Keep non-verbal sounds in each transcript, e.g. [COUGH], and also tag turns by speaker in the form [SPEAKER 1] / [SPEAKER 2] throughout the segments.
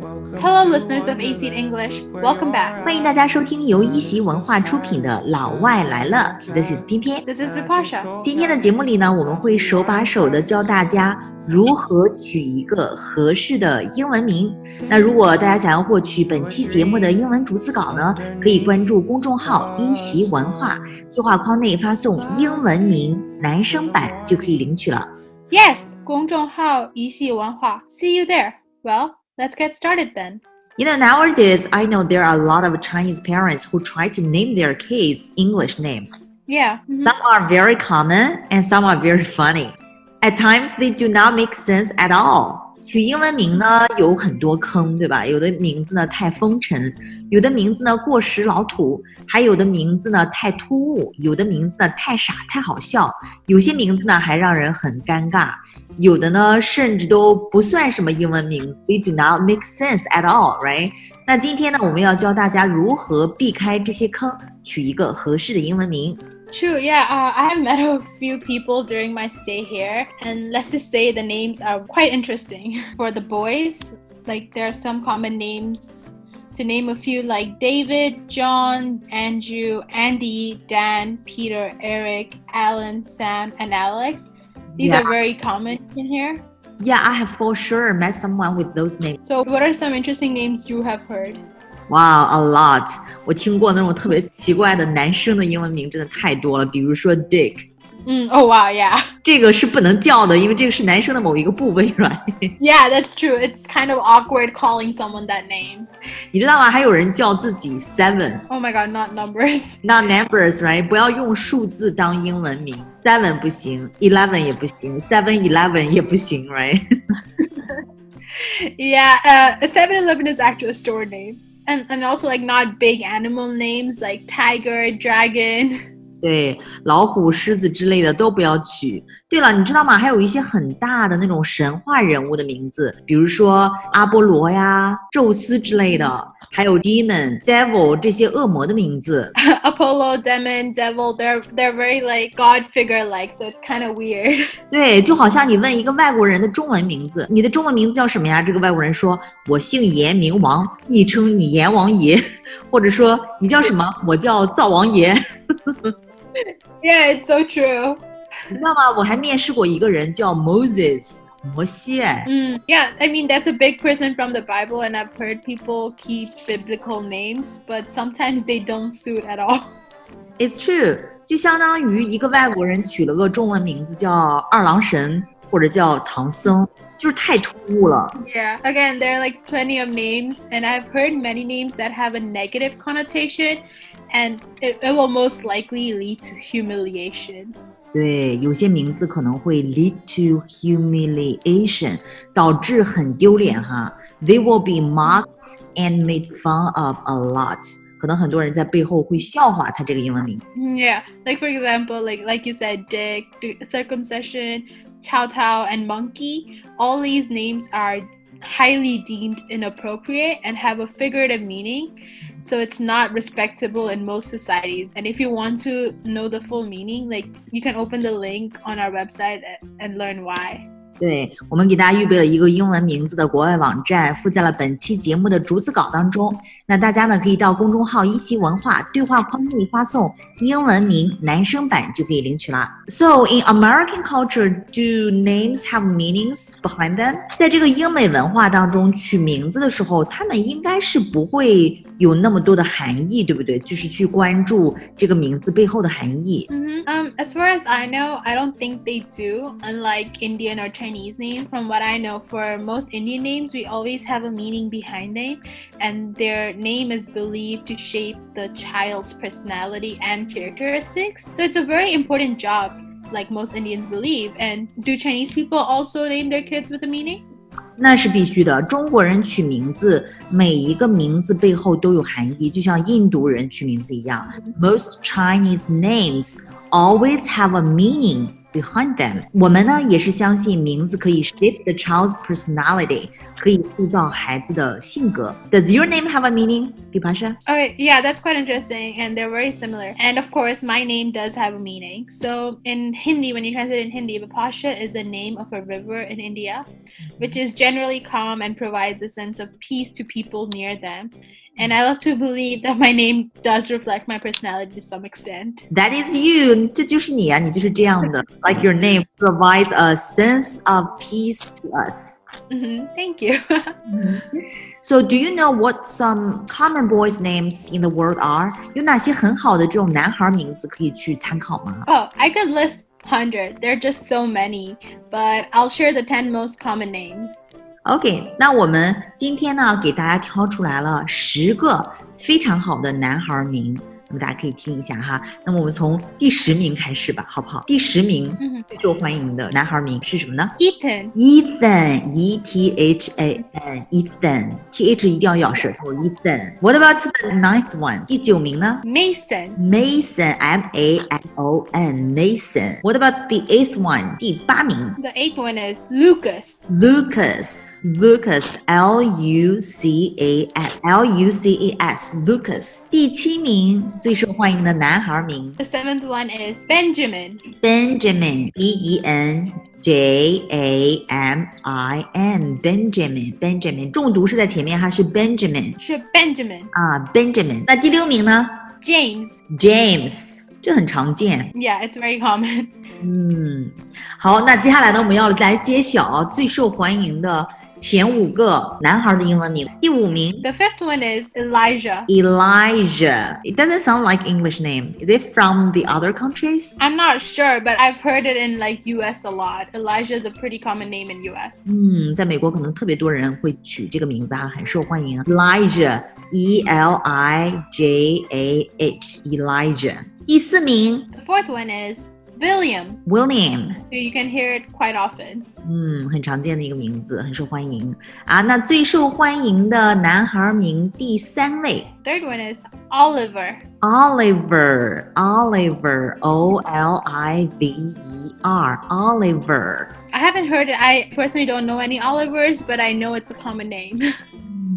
[SPEAKER 1] Hello, listeners of AC English. Welcome back.
[SPEAKER 2] 欢迎大家收听由一席文化出品的《老外来了》。This is 翩翩。
[SPEAKER 1] This is Bipasha。
[SPEAKER 2] 今天的节目里呢，我们会手把手的教大家如何取一个合适的英文名。那如果大家想要获取本期节目的英文逐字稿呢，可以关注公众号“一席文化”，对话框内发送英文名男生版就可以领取了。
[SPEAKER 1] Yes，公众号“一席文化”。See you there. Well let's get started then.
[SPEAKER 2] You know, nowadays, I know there are a lot of Chinese parents who try to name their kids English names.
[SPEAKER 1] Yeah. mhm.
[SPEAKER 2] Some are very common and some are very funny. At times, they do not make sense at all. 取英文名呢有很多坑，对吧？有的名字呢太风尘，有的名字呢过时老土，还有的名字呢太突兀，有的名字呢太傻太好笑，有些名字呢还让人很尴尬，有的呢甚至都不算什么英文名字。WE do not make sense at all，right？那今天呢，我们要教大家如何避开这些坑，取一个合适的英文名。
[SPEAKER 1] True, yeah. Uh, I have met a few people during my stay here, and let's just say the names are quite interesting. [LAUGHS] For the boys, like there are some common names. To name a few, like David, John, Andrew, Andy, Dan, Peter, Eric, Alan, Sam, and Alex. These
[SPEAKER 2] Yeah.
[SPEAKER 1] are very common in here.
[SPEAKER 2] Yeah, I have for sure met someone with those names.
[SPEAKER 1] So, what are some interesting names you have heard?
[SPEAKER 2] Wow, a lot. 我听过那种特别奇怪的男生的英文名，真的太多了。比如说 Dick，
[SPEAKER 1] Mm, oh wow, yeah,
[SPEAKER 2] 这个是不能叫的，因为这个是男生的某一个部位，right？
[SPEAKER 1] yeah, that's [LAUGHS] true. It's kind of awkward calling someone that name.
[SPEAKER 2] 你知道吗？还有人叫自己 Seven，
[SPEAKER 1] Oh my god, not numbers. [LAUGHS]
[SPEAKER 2] not numbers，right？不要用数字当英文名，Seven 不行，Eleven 也不行，Seven Eleven 也不行，right？
[SPEAKER 1] yeah, [LAUGHS] uh, 7-Eleven is actually a store name. And, and also like not big animal names like tiger, dragon.
[SPEAKER 2] 对，老虎、狮子之类的都不要取。对了，你知道吗？还有一些很大的那种神话人物的名字，比如说阿波罗呀、宙斯之类的，还有 demon、devil 这些恶魔的名字。[LAUGHS]
[SPEAKER 1] Apollo, demon, devil, they're they're very like god figure like, so it's kind of weird. [LAUGHS]
[SPEAKER 2] 对，就好像你问一个外国人的中文名字，你的中文名字叫什么呀？这个外国人说：“我姓阎，名王，昵称你阎王爷。[LAUGHS] ”或者说：“你叫什么？我叫灶王爷。” [LAUGHS]
[SPEAKER 1] yeah, it's so true.
[SPEAKER 2] 你知道吗？我还面试过一个人叫 Moses，摩西。哎
[SPEAKER 1] Mm, yeah, I mean that's a big person from the Bible and I've heard people keep biblical names, but sometimes they don't suit at all.
[SPEAKER 2] It's true，就相当于一个外国人取了个中文名字叫二郎神或者叫唐僧， 就是太突兀了。
[SPEAKER 1] Yeah, again, there are like plenty of names, and I've heard many names that have a negative connotation, and it, it will most likely lead to humiliation.
[SPEAKER 2] 对，有些名字可能会 lead to humiliation，导致很丢脸哈。They will be mocked and made fun of a lot。可能很多人在背后会笑话他这个英文名。
[SPEAKER 1] Mm, Yeah, like for example, like like you said, Dick, D- circumcision, Chow Tao, and Monkey. All these names are highly deemed inappropriate and have a figurative meaning. So it's not respectable in most societies. And if you want to know the full meaning, like you can open the link on our website and learn why.
[SPEAKER 2] 对我们给大家预备了一个英文名字的国外网站，附在了本期节目的逐字稿当中。那大家呢可以到公众号一席文化对话框内发送英文名男生版就可以领取啦。So in American culture, do names have meanings behind them？在这个英美文化当中，取名字的时候，他们应该是不会有那么多的含义，对不对？就是去关注这个名字背后的含义。
[SPEAKER 1] hmm Um, as far as I know, I don't think they do. Unlike Indian or Chinese name, from what I know, for most Indian names, we always have a meaning behind them, and their name is believed to shape the child's personality and characteristics. So it's a very important job, like most Indians believe. And do Chinese people also name their kids with a meaning?
[SPEAKER 2] 那是必须的。中国人取名字，每一个名字背后都有含义，就像印度人取名字一样。Most Chinese names always have a meaning behind them。我们呢也是相信名字可以 shape the child's personality，可以塑造孩子的性格。Does your name have a meaning, Bipasha?
[SPEAKER 1] Okay, yeah, that's quite interesting, and they're very similar. And of course, my name does have a meaning. So in Hindi, when you translate in Hindi, Bipasha is the name of a river in India, which is generally calm and provides a sense of peace to people near them. And I love to believe that my name does reflect my personality to some extent.
[SPEAKER 2] That is you，这就是你啊，你就是这样的。Like your name provides a sense of peace to us.
[SPEAKER 1] hmm Thank you. [LAUGHS]
[SPEAKER 2] So, do you know what some common boys' names in the world are? 有哪些很好的这种男孩名字可以去参考吗？
[SPEAKER 1] oh, I could list 100. There are just so many. But I'll share the 10 most common names.
[SPEAKER 2] OK，那我们今天呢，给大家挑出来了十个非常好的男孩名，那么大家可以听一下哈。那么我们从第十名开始吧，好不好？第十名
[SPEAKER 1] Mhm.
[SPEAKER 2] 最受欢迎的男孩名是什么呢
[SPEAKER 1] Ethan.
[SPEAKER 2] ？Ethan，E T H A N，Ethan，T H 一定要咬舌头，Ethan。What about the ninth one？第九名呢
[SPEAKER 1] Mason.
[SPEAKER 2] ？Mason，M A S O N，Mason。What about the eighth one？第八名
[SPEAKER 1] The eighth one is Lucas.
[SPEAKER 2] Lucas, Lucas, L U C A S, L U C A S, Lucas。第七名 最受欢迎的男孩名
[SPEAKER 1] The seventh one is Benjamin.
[SPEAKER 2] Benjamin, B E N J A M I N, Benjamin, Benjamin。重读是在前面哈，是 Benjamin
[SPEAKER 1] Sure, Benjamin.
[SPEAKER 2] 啊，Benjamin。那第六名呢 James.？James，这很常见。
[SPEAKER 1] Yeah, it's very common.
[SPEAKER 2] 嗯，好，那接下来呢，我们要来揭晓最受欢迎的前五个男孩的英文名。第五名
[SPEAKER 1] The fifth one is Elijah.
[SPEAKER 2] Elijah. It doesn't sound like English name. Is it from the other countries?
[SPEAKER 1] I'm not sure, but I've heard it in like US a lot. Elijah is a pretty common name in US.
[SPEAKER 2] 嗯，在美国可能特别多人会取这个名字哈，很受欢迎。Elijah, E L I J A H, Elijah. 第四名
[SPEAKER 1] The fourth one is William.
[SPEAKER 2] William.
[SPEAKER 1] So you can hear it quite often.
[SPEAKER 2] 嗯，很常见的一个名字，很受欢迎啊。那最受欢迎的男孩名第三位
[SPEAKER 1] Third one is Oliver.
[SPEAKER 2] Oliver, Oliver, O L I V E R, Oliver.
[SPEAKER 1] I haven't heard it. I personally don't know any Olivers, but I know it's a common name. [LAUGHS]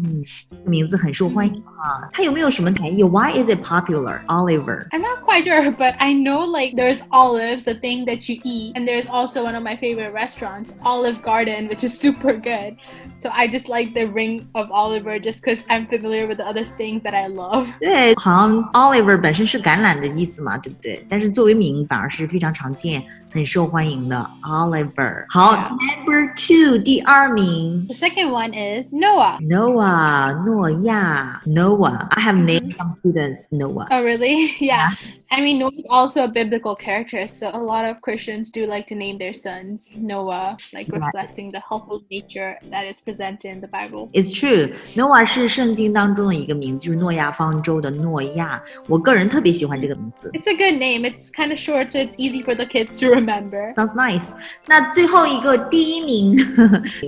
[SPEAKER 2] 嗯，名字很受欢迎啊。它有没有什么含义？Why is it popular? Oliver.
[SPEAKER 1] I'm not quite sure, but I know like there's olives, a thing that you eat, and there's also one of my favorite restaurants, Olive Garden, which is super good. So I just like the ring of Oliver just because I'm familiar with the other things that I love. [LAUGHS]
[SPEAKER 2] 对，好像 Oliver 本身是橄榄的意思嘛，对不对？但是作为名反而是非常常见、 很受欢迎的 Oliver。好 Yeah.，Number two，第二名
[SPEAKER 1] The second one is Noah.
[SPEAKER 2] Noah，诺亚，Noah。I have named some students Noah。
[SPEAKER 1] Oh, really? [LAUGHS] Yeah. I mean, Noah is also a biblical character, so a lot of Christians do like to name their sons Noah, like
[SPEAKER 2] Right.
[SPEAKER 1] reflecting the helpful nature that is presented in the Bible.
[SPEAKER 2] It's true. Noah 是圣经当中的一个名字，就是诺亚方舟的诺亚。我个人特别喜欢这个名字
[SPEAKER 1] It's a good name. It's kind of short, so it's easy for the kids to remember.
[SPEAKER 2] ，sounds nice。那最后一个第一名，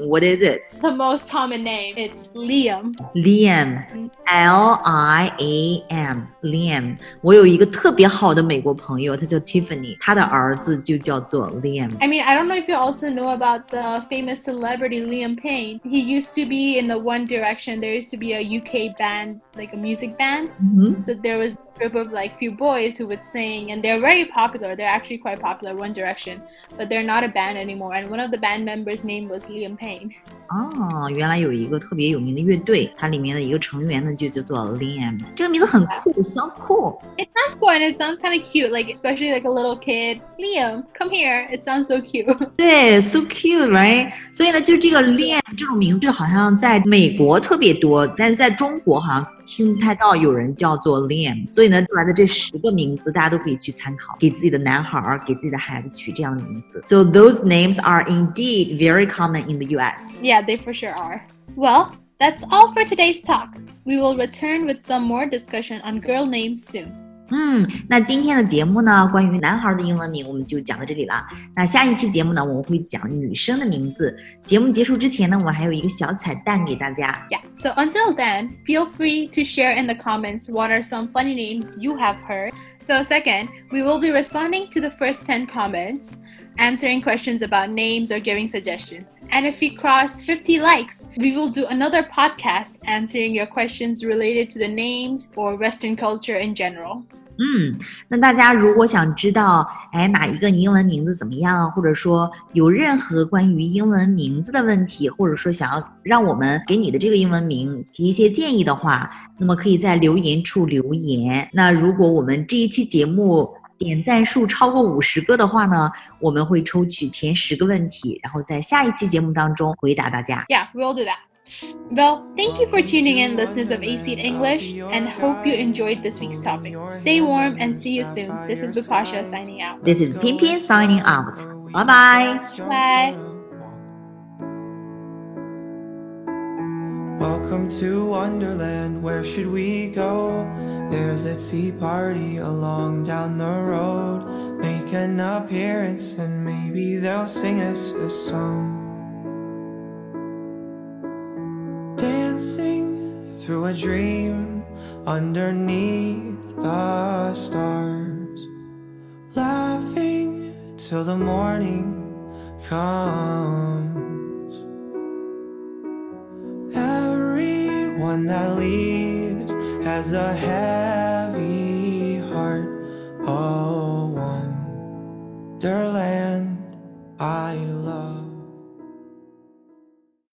[SPEAKER 2] What is [LAUGHS] it?
[SPEAKER 1] The most common name, it's Liam.
[SPEAKER 2] Liam, L I A M, Liam。我有一个特别好 的美国朋友，他叫 Tiffany，他的儿子就叫做 Liam。
[SPEAKER 1] I mean, I don't know if you also know about the famous celebrity Liam Payne. He used to be in the One Direction. There used to be a UK band, like a music band.
[SPEAKER 2] 嗯
[SPEAKER 1] So there was a group of like few boys who would sing, and they're very popular. They're actually quite popular, One Direction, but they're not a band anymore. And one of the band members' name was Liam Payne.
[SPEAKER 2] 哦，原来有一个特别有名的乐队，它里面的一个成员呢就叫做 Liam。这个名字很酷，sounds cool。
[SPEAKER 1] It sounds cool and it sounds kind of cute, like especially like a little kid. Liam, come here. It sounds so cute. [LAUGHS]
[SPEAKER 2] 对，so cute，right？所以呢，就这个 Liam 这种名字好像在美国特别多，但是在中国好像 听不太到有人叫做 Liam。所以呢，出来的这十个名字，大家都可以去参考，给自己的男孩儿、给自己的孩子取这样的名字。So those names are indeed very common in the U.S.
[SPEAKER 1] Yeah, they for sure are. Well, that's all for today's talk. We will return with some more discussion on girl names soon.
[SPEAKER 2] 嗯，那今天的节目呢，关于男孩的英文名我们就讲到这里了。那下一期节目呢，我们会讲女生的名字。节目结束之前呢，我还有一个小彩蛋给大家。
[SPEAKER 1] Yeah, so until then, feel free to share in the comments what are some funny names you have heard. So, second, we will be responding to the first 10 comments. answering questions about names or giving suggestions. And if we cross 50 likes, we will do another podcast answering your questions related to the names or Western culture in general.
[SPEAKER 2] 嗯，那大家如果想知道，哎，哪一个英文名字怎么样，或者说有任何关于英文名字的问题，或者说想要让我们给你的这个英文名提一些建议的话，那么可以在留言处留言。那如果我们这一期节目 点赞数超过五十个的话呢，我们会抽取前十个问题，然后在下一期节目当中回答大家。
[SPEAKER 1] Yeah, we'll do that. Well, thank you for tuning in, listeners of AC English, and hope you enjoyed this week's topic. Stay warm and see you soon. This is Bipasha signing out.
[SPEAKER 2] This is Pin Pin signing out. Bye bye.
[SPEAKER 1] Bye.
[SPEAKER 3] Welcome to Wonderland, where should we go? There's a tea party along down the road. Make an appearance and maybe they'll sing us a song. Dancing through a dream underneath the stars. Laughing till the morning comes. Everyone that leaves has a heavy